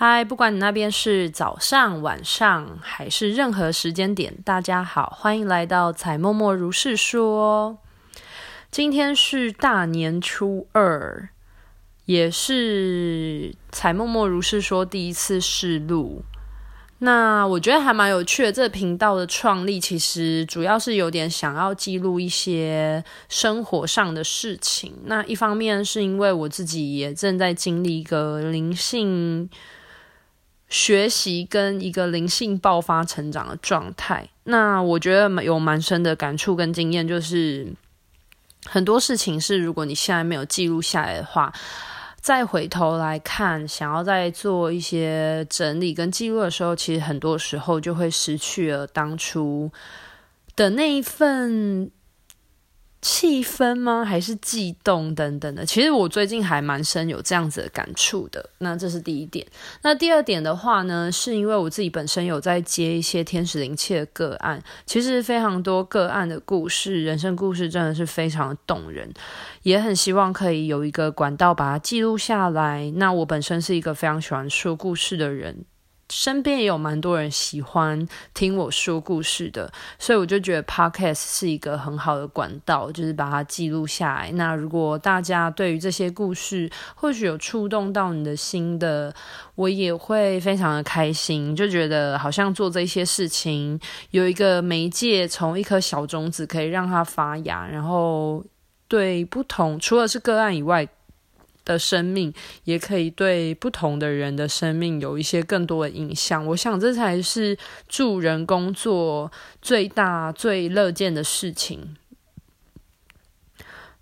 嗨，不管你那边是早上、晚上还是任何时间点，大家好，欢迎来到采默默如是说。今天是大年初二，也是采默默如是说第一次试录。那我觉得还蛮有趣的。这个频道的创立其实主要是有点想要记录一些生活上的事情。那一方面是因为我自己也正在经历一个灵性。学习跟一个灵性爆发成长的状态，那我觉得有蛮深的感触跟经验，就是很多事情是如果你现在没有记录下来的话，再回头来看，想要再做一些整理跟记录的时候，其实很多时候就会失去了当初的那一份。气氛吗？还是悸动等等的？其实我最近还蛮深有这样子的感触的。那这是第一点。那第二点的话呢，是因为我自己本身有在接一些天使灵气的个案，其实非常多个案的故事，人生故事真的是非常的动人，也很希望可以有一个管道把它记录下来。那我本身是一个非常喜欢说故事的人。身边也有蛮多人喜欢听我说故事的，所以我就觉得 Podcast 是一个很好的管道，就是把它记录下来。那如果大家对于这些故事或许有触动到你的心的，我也会非常的开心，就觉得好像做这些事情有一个媒介，从一颗小种子可以让它发芽，然后对不同，除了是个案以外。的生命也可以对不同的人的生命有一些更多的影响。我想这才是助人工作最大最乐见的事情。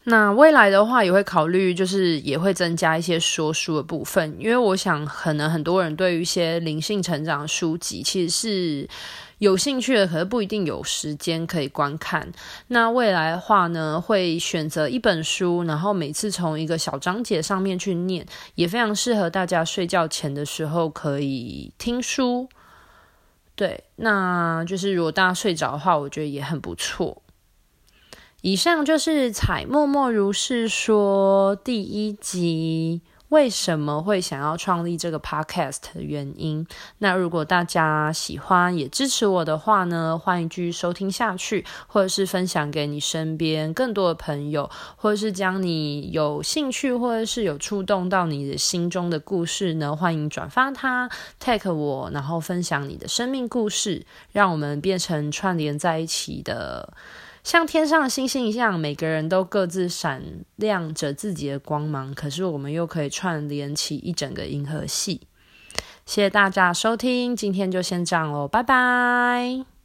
那未来的话也会考虑，就是也会增加一些说书的部分，因为我想可能很多人对于一些灵性成长书籍其实是。有兴趣的，可是不一定有时间可以观看。那未来的话呢，会选择一本书，然后每次从一个小章节上面去念，也非常适合大家睡觉前的时候可以听书。对，那就是如果大家睡着的话，我觉得也很不错。以上就是采默默如是说第一集。为什么会想要创立这个 podcast 的原因？那如果大家喜欢也支持我的话呢，欢迎继续收听下去，或者是分享给你身边更多的朋友，或者是将你有兴趣或者是有触动到你的心中的故事呢，欢迎转发它，tag 我，然后分享你的生命故事，让我们变成串联在一起的。像天上的星星一样，每个人都各自闪亮着自己的光芒，可是我们又可以串联起一整个银河系。谢谢大家收听，今天就先这样喽，拜拜。